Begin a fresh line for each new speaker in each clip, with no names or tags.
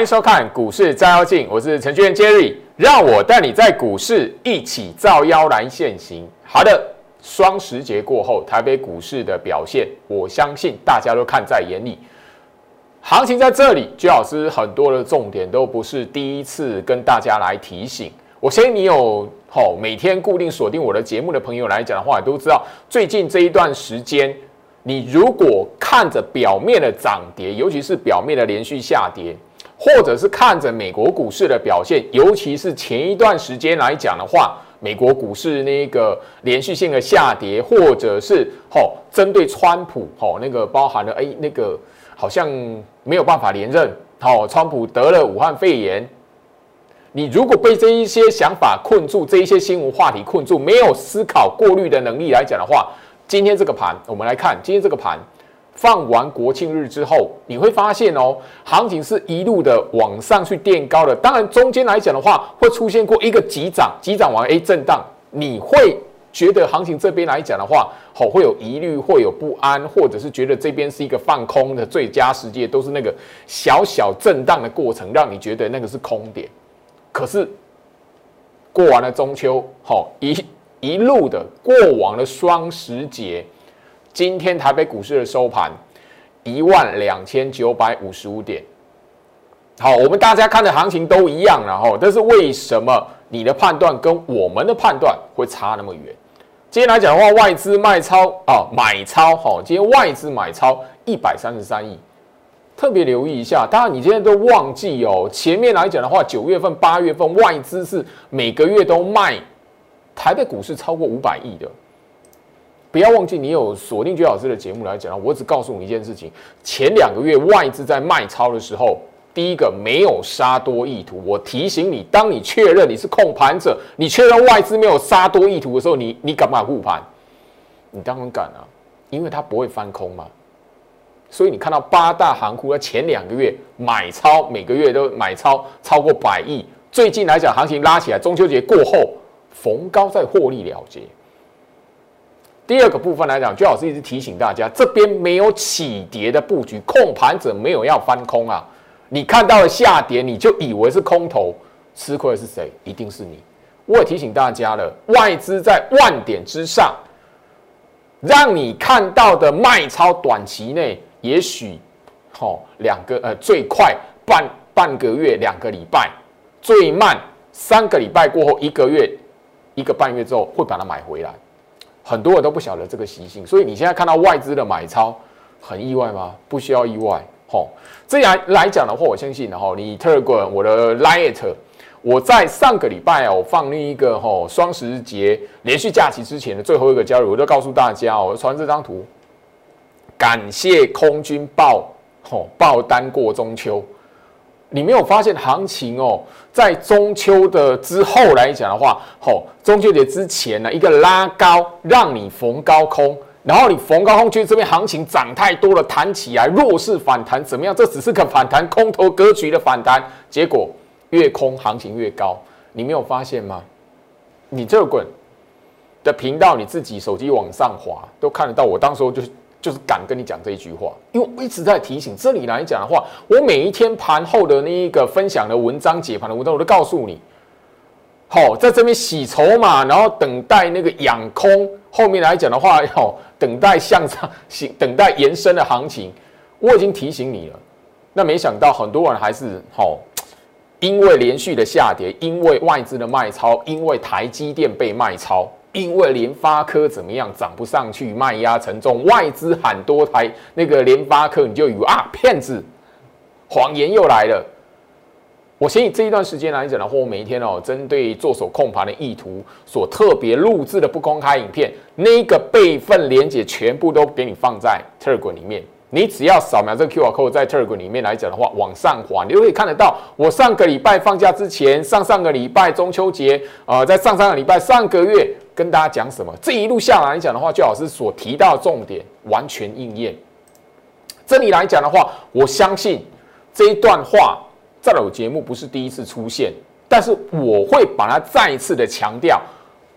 欢迎收看股市照妖镜，我是程序员 Jerry，让我带你在股市一起照妖来现行。好的，双十节过后，台北股市的表现，我相信大家都看在眼里。行情在这里，朱老师很多的重点都不是第一次跟大家来提醒。我相信你有吼每天固定锁定我的节目的朋友来讲的话，都知道最近这一段时间。你如果看着表面的涨跌，尤其是表面的连续下跌，或者是看着美国股市的表现，尤其是前一段时间来讲的话，美国股市那个连续性的下跌，或者是吼针对川普吼那个包含了哎那个好像没有办法连任，好川普得了武汉肺炎，你如果被这一些想法困住，这一些新闻话题困住，没有思考过滤的能力来讲的话。今天这个盘，我们来看今天这个盘放完国庆日之后，你会发现哦，行情是一路的往上去垫高的。当然，中间来讲的话，会出现过一个急涨，急涨完 A 震荡，你会觉得行情这边来讲的话，好会有疑虑，会有不安，或者是觉得这边是一个放空的最佳时机，都是那个小小震荡的过程，让你觉得那个是空点。可是过完了中秋，好一。一路的过往的双十节，今天台北股市的收盘一万两千九百五十五点。好，我们大家看的行情都一样，然后，但是为什么你的判断跟我们的判断会差那么远？今天来讲的话，外资卖超啊，买超，好，今天外资买超一百三十三亿，特别留意一下。当然，你今天都忘记哦，前面来讲的话，九月份、八月份外资是每个月都卖。台北股市超过五百亿的，不要忘记你有锁定居老师的节目来讲我只告诉你一件事情：前两个月外资在卖超的时候，第一个没有杀多意图。我提醒你，当你确认你是控盘者，你确认外资没有杀多意图的时候，你你敢不敢护盘？你当然敢啊，因为它不会翻空嘛。所以你看到八大行库在前两个月买超，每个月都买超超过百亿。最近来讲，行情拉起来，中秋节过后。逢高再获利了结。第二个部分来讲，最好是一直提醒大家，这边没有起跌的布局，控盘者没有要翻空啊。你看到了下跌，你就以为是空头，吃亏的是谁？一定是你。我也提醒大家了，外资在万点之上，让你看到的卖超，短期内也许，好两个呃，最快半半个月，两个礼拜，最慢三个礼拜过后一个月。一个半月之后会把它买回来，很多人都不晓得这个习性，所以你现在看到外资的买超，很意外吗？不需要意外，吼。这样来讲的话，我相信，然后你 Telegram 我的 Lite，我在上个礼拜啊，我放另一个吼双十节连续假期之前的最后一个交易，我就告诉大家，我传这张图，感谢空军报吼爆单过中秋。你没有发现行情哦，在中秋的之后来讲的话，吼，中秋节之前呢，一个拉高，让你逢高空，然后你逢高空，觉得这边行情涨太多了，弹起来弱势反弹怎么样？这只是个反弹，空头格局的反弹，结果越空行情越高，你没有发现吗？你这个滚的频道，你自己手机往上滑都看得到，我当时候就是。就是敢跟你讲这一句话，因为我一直在提醒。这里来讲的话，我每一天盘后的那一个分享的文章、解盘的文章，我都告诉你，好，在这边洗筹码，然后等待那个养空。后面来讲的话，要等待向上行，等待延伸的行情。我已经提醒你了，那没想到很多人还是好，因为连续的下跌，因为外资的卖超，因为台积电被卖超。因为联发科怎么样涨不上去，卖压沉重，外资喊多台那个联发科，你就以为啊骗子，谎言又来了。我先以这一段时间来讲的话，我每一天哦，针对做手控盘的意图所特别录制的不公开影片，那个备份连接全部都给你放在 t e r g r a 里面。你只要扫描这个 QR code，在 Telegram 里面来讲的话，往上滑，你就可以看得到。我上个礼拜放假之前，上上个礼拜中秋节，呃，在上上个礼拜，上个月跟大家讲什么？这一路下来讲的话，就老师所提到的重点完全应验。这里来讲的话，我相信这一段话在我节目不是第一次出现，但是我会把它再一次的强调，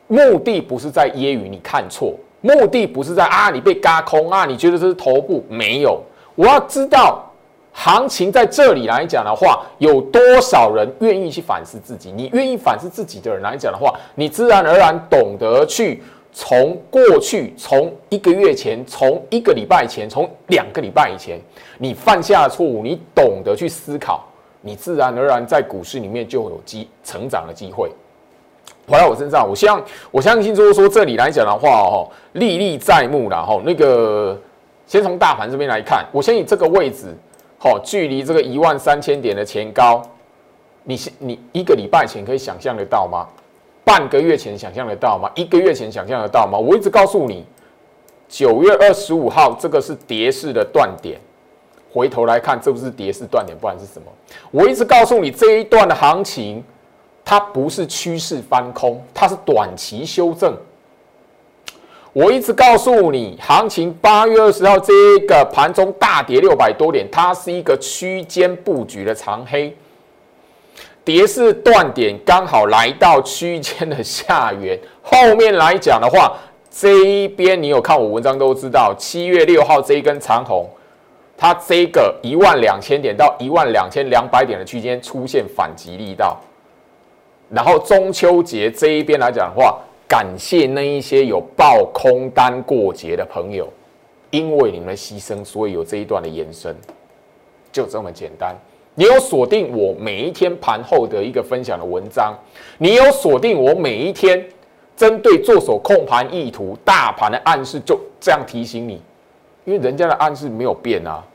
目的不是在揶揄你看错。目的不是在啊，你被嘎空啊，你觉得这是头部没有？我要知道行情在这里来讲的话，有多少人愿意去反思自己？你愿意反思自己的人来讲的话，你自然而然懂得去从过去，从一个月前，从一个礼拜前，从两个礼拜以前，你犯下的错误，你懂得去思考，你自然而然在股市里面就有机成长的机会。回到我身上，我相我相信就是说这里来讲的话，哦，历历在目了，哈。那个先从大盘这边来看，我相信这个位置，好，距离这个一万三千点的前高，你你一个礼拜前可以想象得到吗？半个月前想象得到吗？一个月前想象得到吗？我一直告诉你，九月二十五号这个是跌势的断点，回头来看，这不是跌势断点，不然是什么？我一直告诉你这一段的行情。它不是趋势翻空，它是短期修正。我一直告诉你，行情八月二十号这一个盘中大跌六百多点，它是一个区间布局的长黑，跌势断点刚好来到区间的下缘。后面来讲的话，这一边你有看我文章都知道，七月六号这一根长红，它这个一万两千点到一万两千两百点的区间出现反击力道。然后中秋节这一边来讲的话，感谢那一些有报空单过节的朋友，因为你们的牺牲，所以有这一段的延伸，就这么简单。你有锁定我每一天盘后的一个分享的文章，你有锁定我每一天针对做手控盘意图、大盘的暗示，就这样提醒你，因为人家的暗示没有变啊。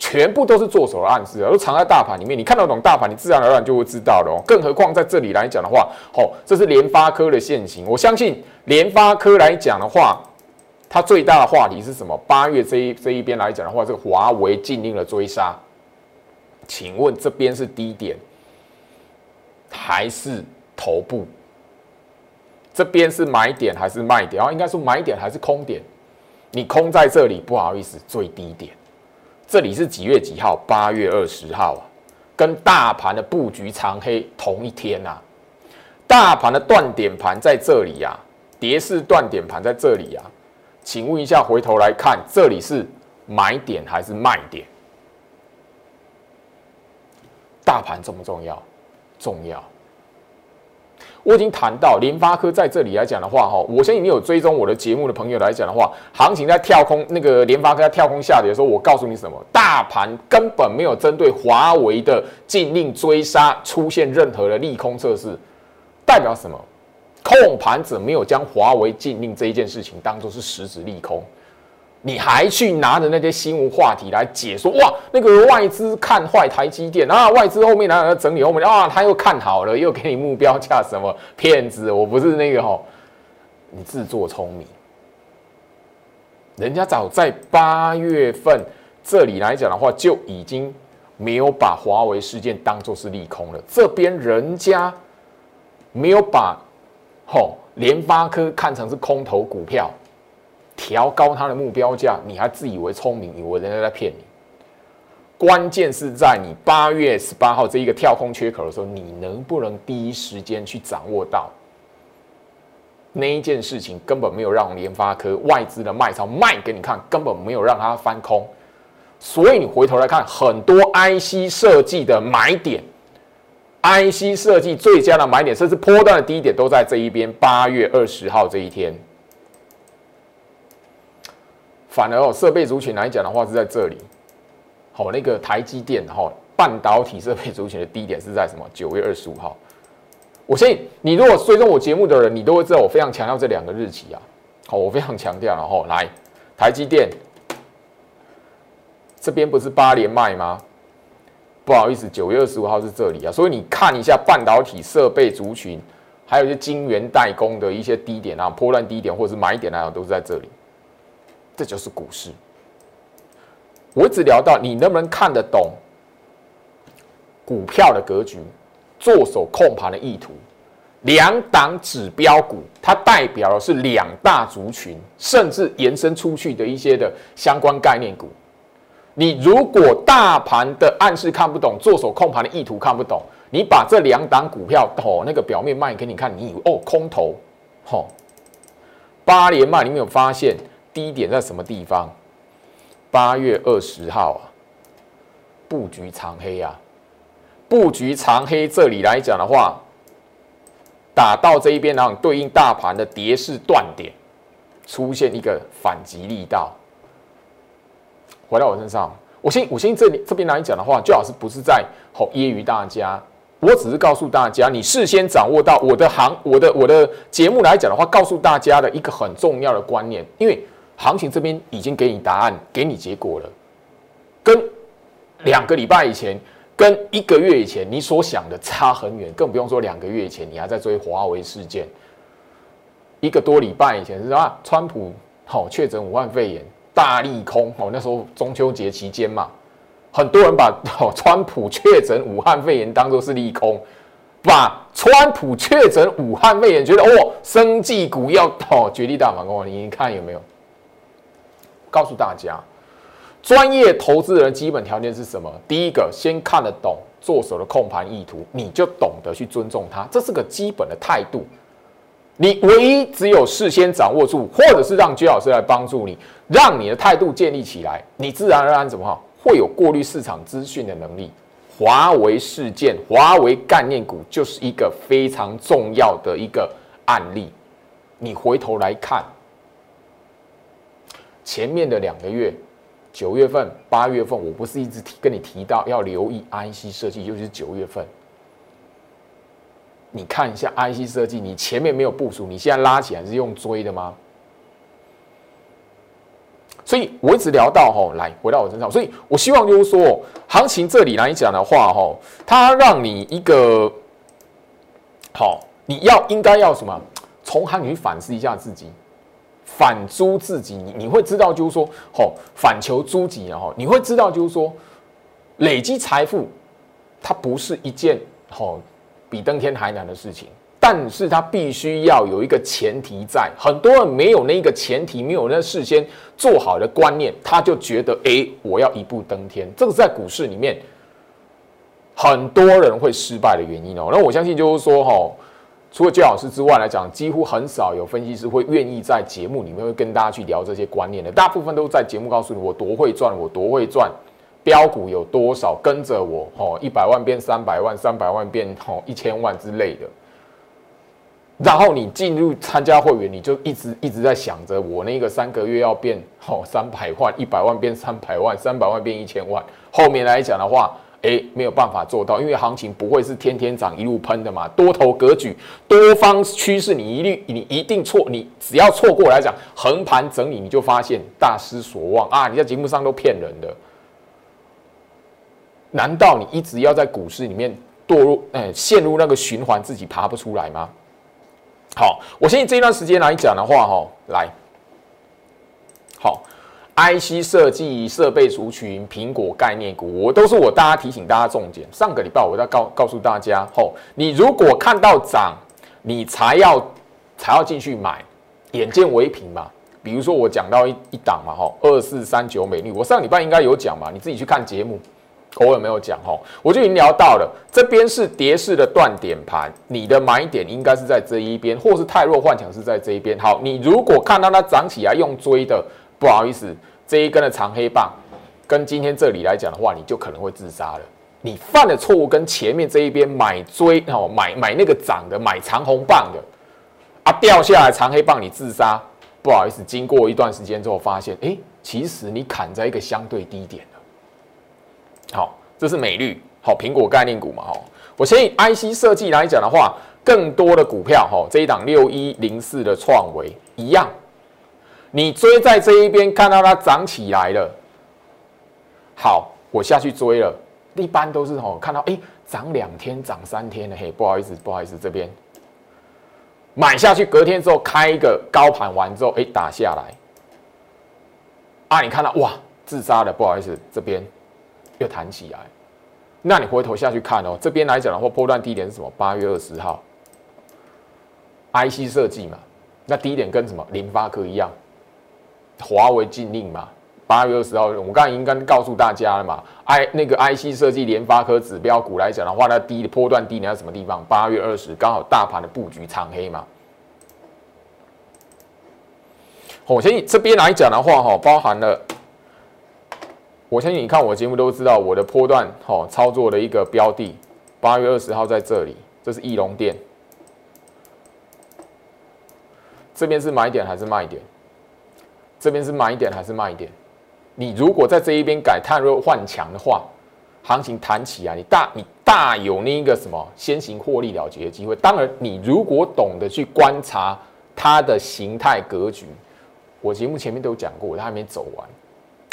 全部都是做手的暗示，都藏在大盘里面。你看得懂大盘，你自然而然就会知道了哦。更何况在这里来讲的话，哦，这是联发科的现形。我相信联发科来讲的话，它最大的话题是什么？八月这一这一边来讲的话，这个华为禁令的追杀，请问这边是低点还是头部？这边是买点还是卖点？啊，应该说买点还是空点？你空在这里，不好意思，最低点。这里是几月几号？八月二十号啊，跟大盘的布局长黑同一天呐。大盘的断点盘在这里呀，跌势断点盘在这里呀。请问一下，回头来看，这里是买点还是卖点？大盘重不重要？重要。我已经谈到联发科在这里来讲的话，哈，我相信你有追踪我的节目的朋友来讲的话，行情在跳空，那个联发科在跳空下跌的时候，我告诉你什么？大盘根本没有针对华为的禁令追杀出现任何的利空测试，代表什么？控盘者没有将华为禁令这一件事情当做是实质利空。你还去拿着那些新闻话题来解说哇？那个外资看坏台积电啊，外资后面哪有整理后面啊？他又看好了，又给你目标价什么骗子？我不是那个哈，你自作聪明。人家早在八月份这里来讲的话，就已经没有把华为事件当做是利空了。这边人家没有把吼联发科看成是空头股票。调高它的目标价，你还自以为聪明，以为人家在骗你。关键是在你八月十八号这一个跳空缺口的时候，你能不能第一时间去掌握到那一件事情？根本没有让联发科外资的卖超卖给你看，根本没有让它翻空。所以你回头来看，很多 IC 设计的买点，IC 设计最佳的买点，甚至波段的低点都在这一边。八月二十号这一天。反而哦，设备族群来讲的话是在这里，好，那个台积电哈，半导体设备族群的低点是在什么？九月二十五号。我相信你如果追踪我节目的人，你都会知道我非常强调这两个日期啊。好，我非常强调，然后来台积电这边不是八连卖吗？不好意思，九月二十五号是这里啊。所以你看一下半导体设备族群，还有一些晶圆代工的一些低点啊，破烂低点或者是买点来讲，都是在这里。这就是股市。我一直聊到你能不能看得懂股票的格局，做手控盘的意图。两档指标股，它代表的是两大族群，甚至延伸出去的一些的相关概念股。你如果大盘的暗示看不懂，做手控盘的意图看不懂，你把这两档股票哦那个表面卖给你看，你以为哦空头，吼八连卖，你没有发现？低点在什么地方？八月二十号啊，布局长黑啊，布局长黑这里来讲的话，打到这一边，然后对应大盘的跌势断点，出现一个反击力道，回到我身上。我先我先这里这边来讲的话，最好是不是在吼揶揄大家？我只是告诉大家，你事先掌握到我的行我的我的节目来讲的话，告诉大家的一个很重要的观念，因为行情这边已经给你答案，给你结果了，跟两个礼拜以前，跟一个月以前你所想的差很远，更不用说两个月以前你还在追华为事件，一个多礼拜以前是吧？川普好确诊武汉肺炎。大利空哦，那时候中秋节期间嘛，很多人把哦川普确诊武汉肺炎当做是利空，把川普确诊武汉肺炎觉得哦，生技股要哦绝地大反攻，你看有没有？告诉大家，专业投资人基本条件是什么？第一个，先看得懂做手的控盘意图，你就懂得去尊重他，这是个基本的态度。你唯一只有事先掌握住，或者是让居老师来帮助你，让你的态度建立起来，你自然而然怎么哈会有过滤市场资讯的能力。华为事件，华为概念股就是一个非常重要的一个案例。你回头来看，前面的两个月，九月份、八月份，我不是一直提跟你提到要留意 IC 设计，尤其是九月份。你看一下 IC 设计，你前面没有部署，你现在拉起来是用追的吗？所以我一直聊到吼，来回到我身上，所以我希望就是说，行情这里来讲的话，吼，它让你一个好，你要应该要什么？从行情反思一下自己，反租自己，你你会知道就是说，吼，反求诸己，然后你会知道就是说，累积财富，它不是一件吼。比登天还难的事情，但是它必须要有一个前提在。很多人没有那个前提，没有那事先做好的观念，他就觉得，哎，我要一步登天。这个在股市里面很多人会失败的原因哦。那我相信就是说，吼，除了焦老师之外来讲，几乎很少有分析师会愿意在节目里面会跟大家去聊这些观念的。大部分都在节目告诉你我多会赚，我多会赚。标股有多少跟着我？哦，一百万变三百万，三百万变吼一千万之类的。然后你进入参加会员，你就一直一直在想着我那个三个月要变吼三百万，一百万变三百万，三百万变一千万。后面来讲的话，哎，没有办法做到，因为行情不会是天天涨一路喷的嘛。多头格局、多方趋势，你一律你一定错，你只要错过来讲横盘整理，你就发现大失所望啊！你在节目上都骗人的。难道你一直要在股市里面堕入，哎，陷入那个循环，自己爬不出来吗？好，我相信这一段时间来讲的话，哈，来，好，IC 设计、设备族群、苹果概念股，我都是我大家提醒大家重点。上个礼拜我在告告诉大家，吼，你如果看到涨，你才要才要进去买，眼见为凭嘛。比如说我讲到一一档嘛，吼，二四三九美丽，我上礼拜应该有讲嘛，你自己去看节目。我有没有讲吼？我就已经聊到了，这边是跌势的断点盘，你的买点应该是在这一边，或是太弱幻想是在这一边。好，你如果看到它涨起来用追的，不好意思，这一根的长黑棒，跟今天这里来讲的话，你就可能会自杀了。你犯的错误跟前面这一边买追哦，买买那个涨的，买长红棒的啊，掉下来长黑棒你自杀，不好意思，经过一段时间之后发现，哎，其实你砍在一个相对低点。好，这是美绿，好苹果概念股嘛，哈。我先以 IC 设计来讲的话，更多的股票，哈，这一档六一零四的创维一样，你追在这一边，看到它涨起来了，好，我下去追了。一般都是吼，看到哎，涨两天，涨三天了，嘿，不好意思，不好意思，这边买下去，隔天之后开一个高盘完之后，哎，打下来，啊，你看到哇，自杀了，不好意思，这边。又弹起来，那你回头下去看哦，这边来讲的话，波段低点是什么？八月二十号，IC 设计嘛，那低点跟什么？联发科一样，华为禁令嘛。八月二十号，我刚才已经跟告诉大家了嘛，I 那个 IC 设计联发科指标股来讲的话，它低的波段低点在什么地方？八月二十，刚好大盘的布局长黑嘛。我相信这边来讲的话，哈，包含了。我相信你看我节目都知道我的波段哈操作的一个标的，八月二十号在这里，这是翼龙店，这边是买点还是卖点？这边是买点还是卖点？你如果在这一边改探弱换强的话，行情弹起啊，你大你大有那一个什么先行获利了结的机会。当然，你如果懂得去观察它的形态格局，我节目前面都有讲过，它还没走完。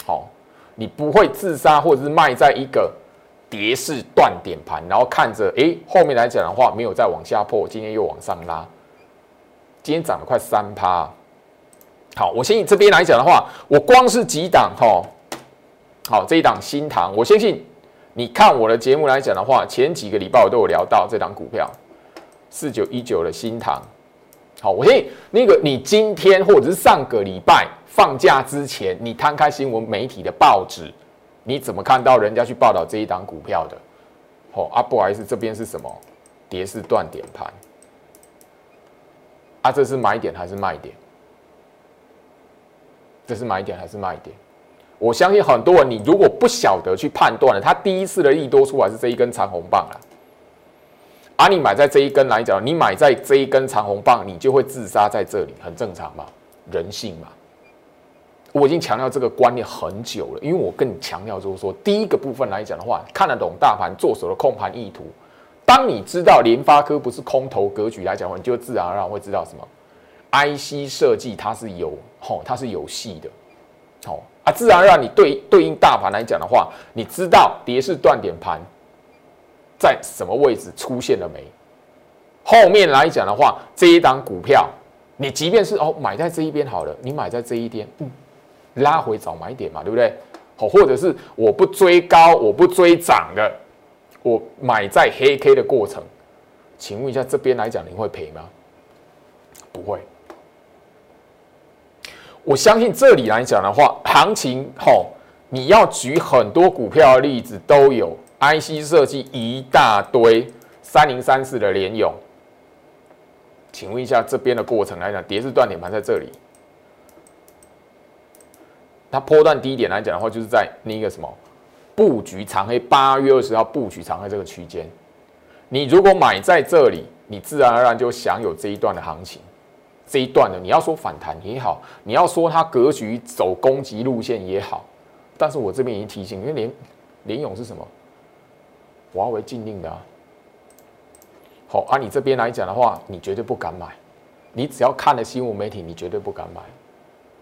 好，你不会自杀或者是卖在一个跌势断点盘，然后看着哎后面来讲的话没有再往下破，今天又往上拉，今天涨了快三趴。好，我先以这边来讲的话，我光是几档哈，好这一档新塘，我相信。你看我的节目来讲的话，前几个礼拜我都有聊到这档股票，四九一九的新塘。好，我相信那个你今天或者是上个礼拜放假之前，你摊开新闻媒体的报纸，你怎么看到人家去报道这一档股票的？哦，啊，不好意思，这边是什么？跌势断点盘。啊，这是买点还是卖点？这是买点还是卖点？我相信很多人，你如果不晓得去判断了，他第一次的利多出来是这一根长红棒了，而你买在这一根来讲，你买在这一根长红棒，你就会自杀在这里，很正常嘛，人性嘛。我已经强调这个观念很久了，因为我跟你强调就是说，第一个部分来讲的话，看得懂大盘做手的控盘意图。当你知道联发科不是空头格局来讲的话，你就自然而然会知道什么，IC 设计它是有吼，它是有戏的，好。啊，自然让你对对应大盘来讲的话，你知道跌势断点盘在什么位置出现了没？后面来讲的话，这一档股票，你即便是哦买在这一边好了，你买在这一边，嗯，拉回找买点嘛，对不对？好，或者是我不追高，我不追涨的，我买在黑 K 的过程，请问一下这边来讲你会赔吗？不会。我相信这里来讲的话，行情吼，你要举很多股票的例子都有，IC 设计一大堆，三零三四的联勇，请问一下这边的过程来讲，跌势断点盘在这里，它波段低点来讲的话，就是在那个什么布局长黑，八月二十号布局长黑这个区间，你如果买在这里，你自然而然就享有这一段的行情。这一段的，你要说反弹也好，你要说它格局走攻击路线也好，但是我这边已经提醒，因为联联勇是什么？华为禁令的啊。好，啊，你这边来讲的话，你绝对不敢买。你只要看了新闻媒体，你绝对不敢买。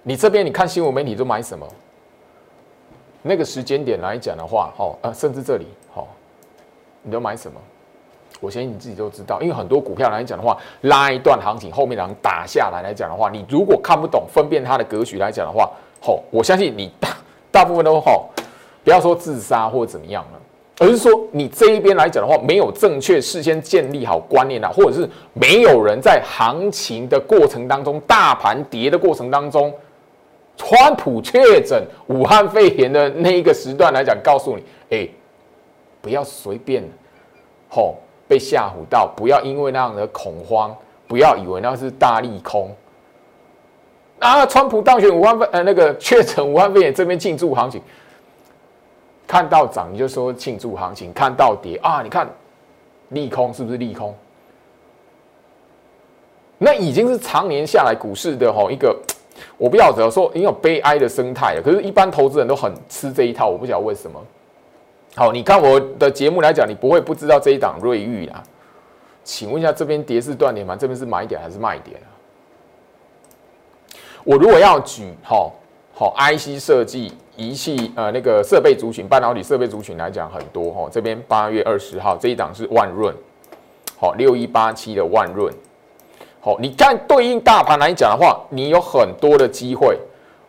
你这边你看新闻媒体都买什么？那个时间点来讲的话，哦，呃，甚至这里，好，你都买什么？我相信你自己都知道，因为很多股票来讲的话，拉一段行情，后面然后打下来来讲的话，你如果看不懂分辨它的格局来讲的话，吼，我相信你大大部分都吼，不要说自杀或者怎么样了，而是说你这一边来讲的话，没有正确事先建立好观念啊，或者是没有人在行情的过程当中，大盘跌的过程当中，川普确诊武汉肺炎的那一个时段来讲，告诉你，哎，不要随便，吼。被吓唬到，不要因为那样的恐慌，不要以为那是大利空。啊，川普当选五万份，呃，那个确诊五万份也，这边庆祝行情，看到涨你就说庆祝行情，看到跌啊，你看利空是不是利空？那已经是常年下来股市的吼一个，我不晓得说因为悲哀的生态了，可是一般投资人都很吃这一套，我不晓得为什么。好，你看我的节目来讲，你不会不知道这一档瑞昱啊。请问一下，这边跌势断点吗？这边是买点还是卖点啊？我如果要举好好 IC 设计仪器呃那个设备族群，半导体设备族群来讲很多哈。这边八月二十号这一档是万润，好六一八七的万润。好，你看对应大盘来讲的话，你有很多的机会，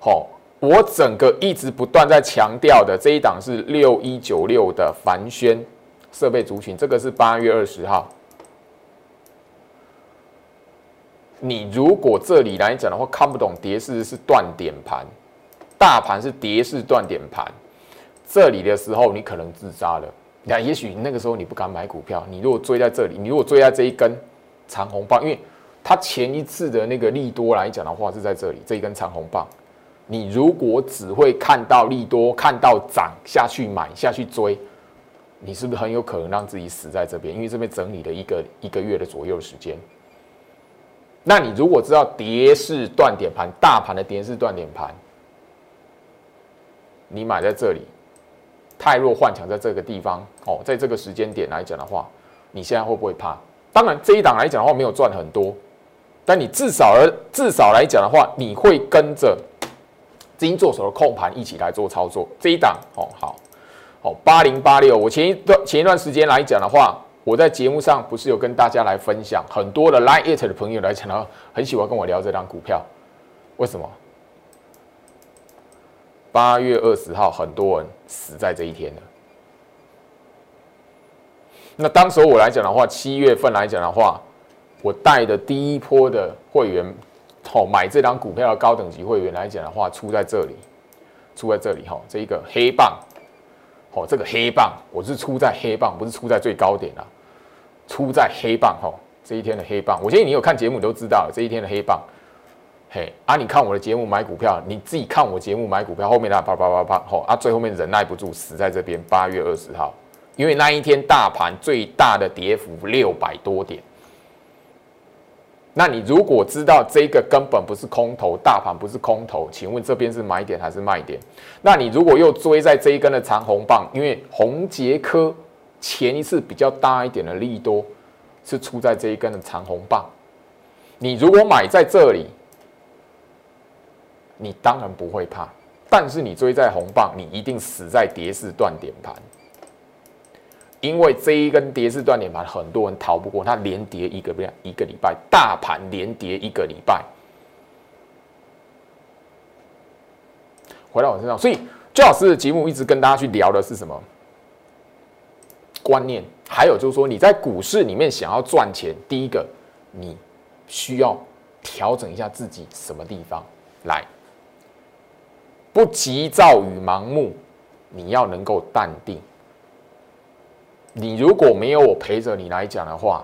好。我整个一直不断在强调的这一档是六一九六的凡轩设备族群，这个是八月二十号。你如果这里来讲的话，看不懂跌势是断点盘，大盘是跌势断点盘，这里的时候你可能自杀了。那也许那个时候你不敢买股票，你如果追在这里，你如果追在这一根长红棒，因为它前一次的那个利多来讲的话是在这里这一根长红棒。你如果只会看到利多，看到涨下去买下去追，你是不是很有可能让自己死在这边？因为这边整理了一个一个月的左右时间。那你如果知道跌势断点盘，大盘的跌势断点盘，你买在这里，太弱幻想在这个地方哦，在这个时间点来讲的话，你现在会不会怕？当然这一档来讲的话没有赚很多，但你至少而至少来讲的话，你会跟着金做手的控盘一起来做操作。这一档哦好，哦八零八六，我前一段前一段时间来讲的话。我在节目上不是有跟大家来分享，很多的 Line It 的朋友来讲呢，很喜欢跟我聊这张股票，为什么？八月二十号，很多人死在这一天了。那当时候我来讲的话，七月份来讲的话，我带的第一波的会员，哦，买这张股票的高等级会员来讲的话，出在这里，出在这里哈，这一个黑棒，哦，这个黑棒，我是出在黑棒，不是出在最高点啊。出在黑棒吼，这一天的黑棒，我相信你有看节目，都知道这一天的黑棒。嘿啊，你看我的节目买股票，你自己看我节目买股票，后面那啪啪啪啪吼啊，最后面忍耐不住死在这边。八月二十号，因为那一天大盘最大的跌幅六百多点。那你如果知道这个根本不是空头，大盘不是空头，请问这边是买点还是卖点？那你如果又追在这一根的长红棒，因为红杰科。前一次比较大一点的利多是出在这一根的长红棒，你如果买在这里，你当然不会怕，但是你追在红棒，你一定死在跌势断点盘，因为这一根跌势断点盘，很多人逃不过，它连跌一个不一个礼拜，大盘连跌一个礼拜，回到我身上，所以最老师的节目一直跟大家去聊的是什么？观念，还有就是说，你在股市里面想要赚钱，第一个，你需要调整一下自己什么地方来，不急躁与盲目，你要能够淡定。你如果没有我陪着你来讲的话，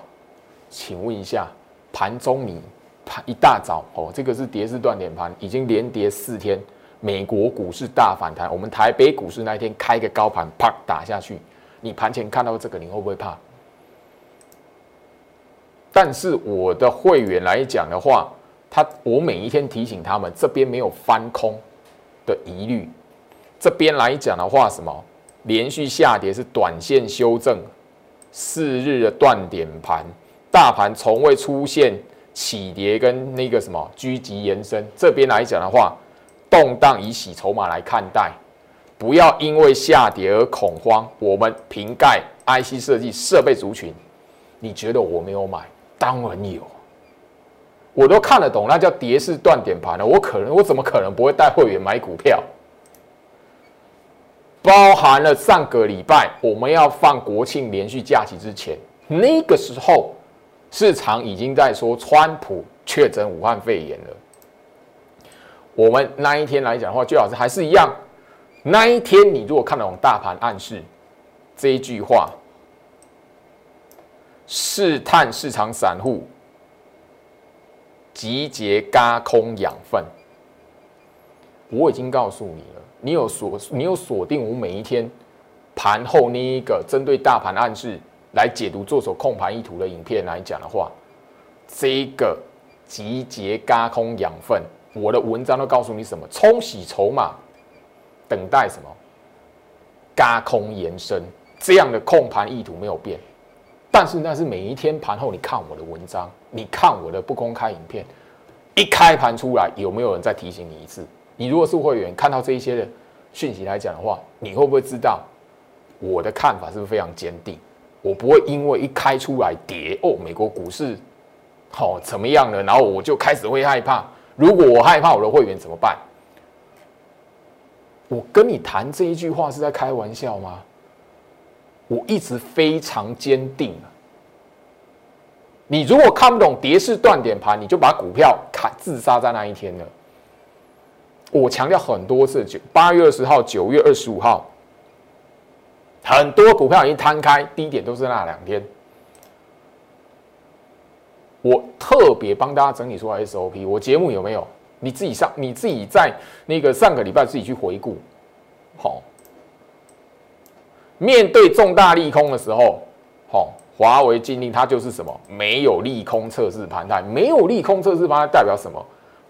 请问一下，盘中你盘一大早哦，这个是跌势断点盘，已经连跌四天，美国股市大反弹，我们台北股市那一天开个高盘，啪打下去。你盘前看到这个，你会不会怕？但是我的会员来讲的话，他我每一天提醒他们，这边没有翻空的疑虑。这边来讲的话，什么连续下跌是短线修正，四日的断点盘，大盘从未出现起跌跟那个什么狙击延伸。这边来讲的话，动荡以洗筹码来看待。不要因为下跌而恐慌。我们瓶盖 IC 设计设备族群，你觉得我没有买？当然有，我都看得懂，那叫跌势断点盘了。我可能，我怎么可能不会带会员买股票？包含了上个礼拜我们要放国庆连续假期之前，那个时候市场已经在说川普确诊武汉肺炎了。我们那一天来讲的话，最好是还是一样。那一天，你如果看到大盘暗示这一句话，试探市场散户集结嘎空养分，我已经告诉你了。你有锁，你有锁定我每一天盘后那一个针对大盘暗示来解读做手控盘意图的影片来讲的话，这个集结嘎空养分，我的文章都告诉你什么？冲洗筹码。等待什么？嘎空延伸这样的控盘意图没有变，但是那是每一天盘后你看我的文章，你看我的不公开影片，一开盘出来有没有人再提醒你一次？你如果是会员，看到这一些的讯息来讲的话，你会不会知道我的看法是不是非常坚定？我不会因为一开出来跌哦，美国股市好怎么样了，然后我就开始会害怕。如果我害怕我的会员怎么办？我跟你谈这一句话是在开玩笑吗？我一直非常坚定你如果看不懂跌势断点盘，你就把股票砍自杀在那一天了。我强调很多次，九八月二十号、九月二十五号，很多股票已经摊开，低点都是那两天。我特别帮大家整理出来 SOP，我节目有没有？你自己上，你自己在那个上个礼拜自己去回顾，好，面对重大利空的时候，好，华为禁令它就是什么？没有利空测试盘态，没有利空测试盘态代表什么？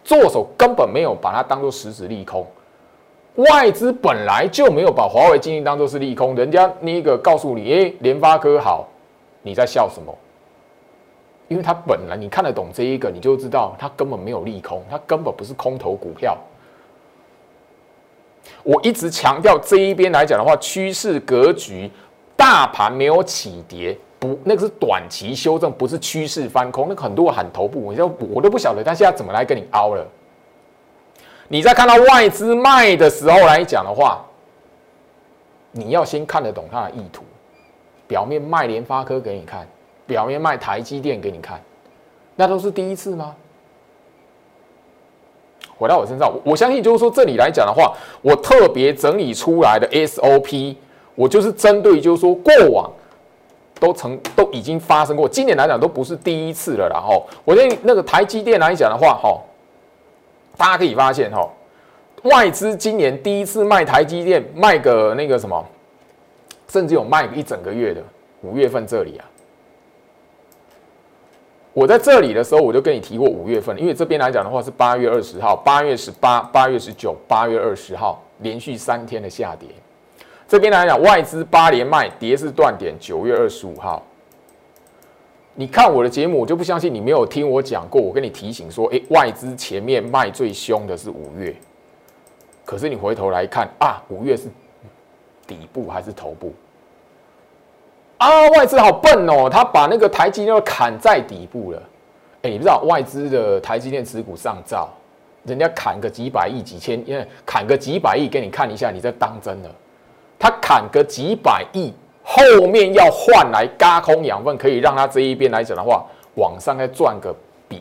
做手根本没有把它当做实质利空，外资本来就没有把华为禁令当做是利空，人家那个告诉你，哎，联发科好，你在笑什么？因为它本来你看得懂这一个，你就知道它根本没有利空，它根本不是空头股票。我一直强调这一边来讲的话，趋势格局，大盘没有起跌，不，那个是短期修正，不是趋势翻空。那很多喊头部，我就我都不晓得，他现在怎么来跟你凹了？你在看到外资卖的时候来讲的话，你要先看得懂它的意图，表面卖联发科给你看。表面卖台积电给你看，那都是第一次吗？回到我身上，我相信就是说这里来讲的话，我特别整理出来的 SOP，我就是针对就是说过往都曾都已经发生过，今年来讲都不是第一次了。然后，我觉得那个台积电来讲的话，哈，大家可以发现哈，外资今年第一次卖台积电，卖个那个什么，甚至有卖一整个月的，五月份这里啊。我在这里的时候，我就跟你提过五月份，因为这边来讲的话是八月二十号、八月十八、八月十九、八月二十号连续三天的下跌。这边来讲，外资八连卖，跌是断点。九月二十五号，你看我的节目，我就不相信你没有听我讲过。我跟你提醒说，哎，外资前面卖最凶的是五月，可是你回头来看啊，五月是底部还是头部？啊，外资好笨哦，他把那个台积电砍在底部了。哎，你不知道外资的台积电持股上照，人家砍个几百亿、几千，因为砍个几百亿给你看一下，你在当真了？他砍个几百亿，后面要换来加空养分，可以让他这一边来讲的话，往上再赚个比，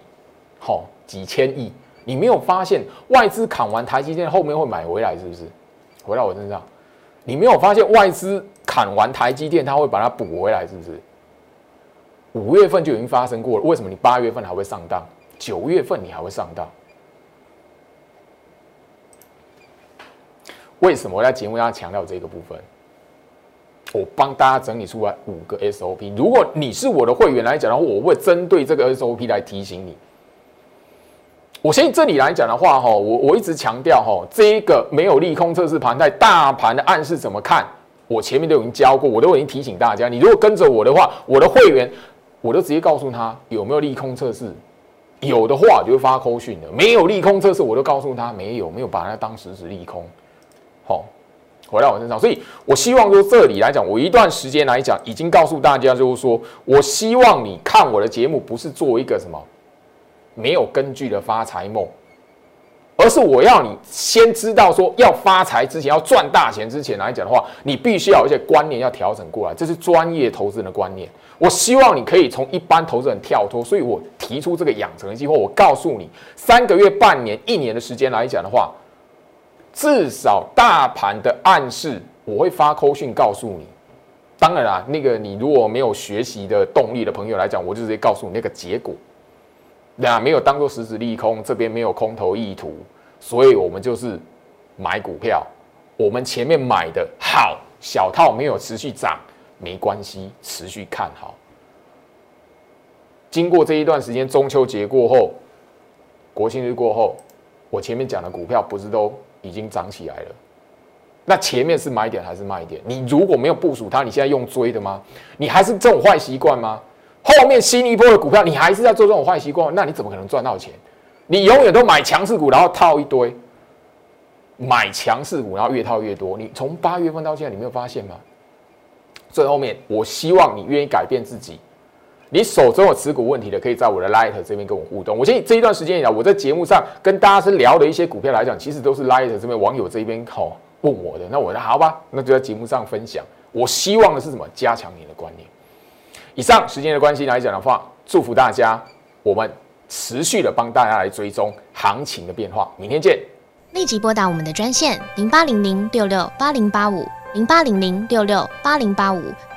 好几千亿。你没有发现外资砍完台积电后面会买回来，是不是？回到我身上，你没有发现外资？砍完台积电，他会把它补回来，是不是？五月份就已经发生过了，为什么你八月份还会上当？九月份你还会上当？为什么我在节目要强调这个部分？我帮大家整理出来五个 SOP。如果你是我的会员来讲的话，我会针对这个 SOP 来提醒你。我相信这里来讲的话，哈，我我一直强调哈，这一个没有利空测试盘，在大盘的暗示怎么看？我前面都已经教过，我都已经提醒大家，你如果跟着我的话，我的会员我都直接告诉他有没有利空测试，有的话就会发扣讯的，没有利空测试，我都告诉他没有，没有把它当实时利空。哦，回到我身上，所以我希望说这里来讲，我一段时间来讲已经告诉大家，就是说我希望你看我的节目不是做一个什么没有根据的发财梦。而是我要你先知道说，要发财之前，要赚大钱之前来讲的话，你必须要有一些观念要调整过来，这是专业投资人的观念。我希望你可以从一般投资人跳脱，所以我提出这个养成的计划。我告诉你，三个月、半年、一年的时间来讲的话，至少大盘的暗示我会发扣讯告诉你。当然啦，那个你如果没有学习的动力的朋友来讲，我就直接告诉你那个结果。那没有当做实质利空，这边没有空头意图，所以我们就是买股票。我们前面买的好，小套没有持续涨，没关系，持续看好。经过这一段时间，中秋节过后，国庆日过后，我前面讲的股票不是都已经涨起来了？那前面是买点还是卖点？你如果没有部署它，你现在用追的吗？你还是这种坏习惯吗？后面新一波的股票，你还是在做这种坏习惯，那你怎么可能赚到钱？你永远都买强势股，然后套一堆，买强势股，然后越套越多。你从八月份到现在，你没有发现吗？最后面，我希望你愿意改变自己。你手中有持股问题的，可以在我的 Light 这边跟我互动。我相信这一段时间以来，我在节目上跟大家是聊的一些股票来讲，其实都是 Light 这边网友这边好问我的。那我说好吧，那就在节目上分享。我希望的是什么？加强你的观念。以上时间的关系来讲的话，祝福大家，我们持续的帮大家来追踪行情的变化。明天见！立即拨打我们的专线零八零零六六八零八五零八零零六六八零八五。